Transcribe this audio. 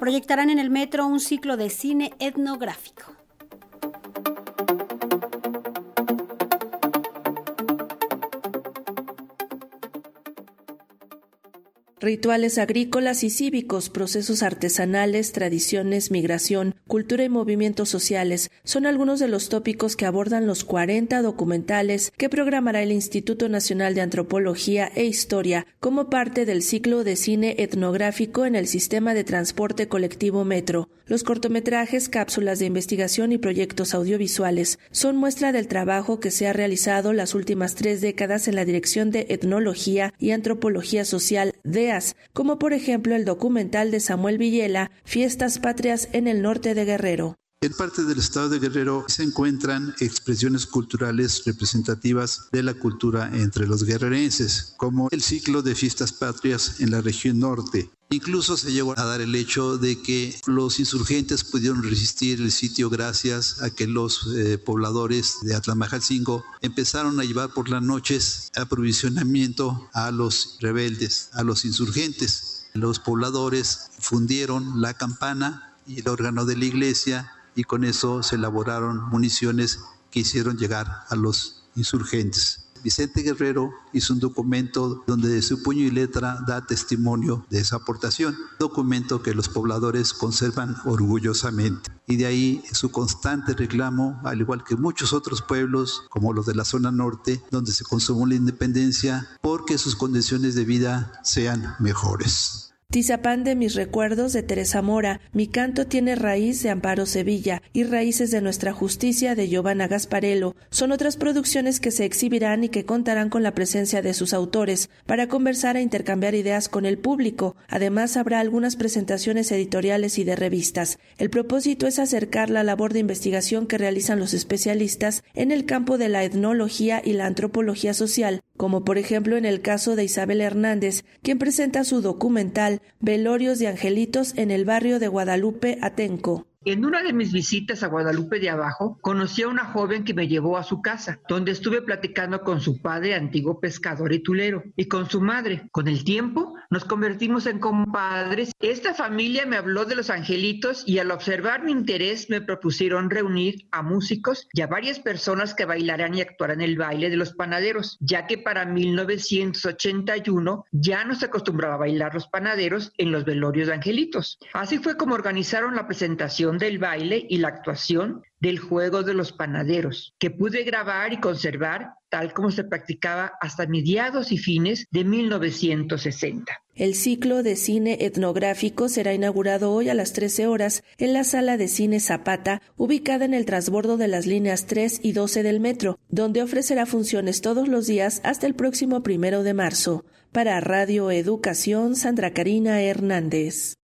proyectarán en el metro un ciclo de cine etnográfico. Rituales agrícolas y cívicos, procesos artesanales, tradiciones, migración, cultura y movimientos sociales son algunos de los tópicos que abordan los 40 documentales que programará el Instituto Nacional de Antropología e Historia como parte del ciclo de cine etnográfico en el sistema de transporte colectivo Metro. Los cortometrajes, cápsulas de investigación y proyectos audiovisuales son muestra del trabajo que se ha realizado las últimas tres décadas en la Dirección de Etnología y Antropología Social de como por ejemplo el documental de Samuel Villela, Fiestas Patrias en el norte de Guerrero. En parte del estado de Guerrero se encuentran expresiones culturales representativas de la cultura entre los guerrerenses, como el ciclo de fiestas patrias en la región norte. Incluso se llegó a dar el hecho de que los insurgentes pudieron resistir el sitio gracias a que los eh, pobladores de Atlamajalcingo empezaron a llevar por las noches aprovisionamiento a los rebeldes, a los insurgentes. Los pobladores fundieron la campana y el órgano de la iglesia y con eso se elaboraron municiones que hicieron llegar a los insurgentes. Vicente Guerrero hizo un documento donde de su puño y letra da testimonio de esa aportación, documento que los pobladores conservan orgullosamente. Y de ahí su constante reclamo, al igual que muchos otros pueblos, como los de la zona norte, donde se consumó la independencia, porque sus condiciones de vida sean mejores. Tizapán de mis recuerdos de Teresa Mora, mi canto tiene raíz de Amparo Sevilla y raíces de nuestra justicia de Giovanna Gasparello. Son otras producciones que se exhibirán y que contarán con la presencia de sus autores para conversar e intercambiar ideas con el público. Además, habrá algunas presentaciones editoriales y de revistas. El propósito es acercar la labor de investigación que realizan los especialistas en el campo de la etnología y la antropología social, como por ejemplo en el caso de Isabel Hernández, quien presenta su documental Velorios de Angelitos en el barrio de Guadalupe, Atenco. En una de mis visitas a Guadalupe de Abajo, conocí a una joven que me llevó a su casa, donde estuve platicando con su padre, antiguo pescador y tulero, y con su madre. Con el tiempo, nos convertimos en compadres. Esta familia me habló de los angelitos y al observar mi interés me propusieron reunir a músicos y a varias personas que bailarán y actuarán el baile de los panaderos, ya que para 1981 ya no se acostumbraba a bailar los panaderos en los velorios de angelitos. Así fue como organizaron la presentación del baile y la actuación del juego de los panaderos, que pude grabar y conservar tal como se practicaba hasta mediados y fines de 1960. El ciclo de cine etnográfico será inaugurado hoy a las 13 horas en la sala de cine Zapata, ubicada en el transbordo de las líneas 3 y 12 del metro, donde ofrecerá funciones todos los días hasta el próximo primero de marzo. Para Radio Educación, Sandra Karina Hernández.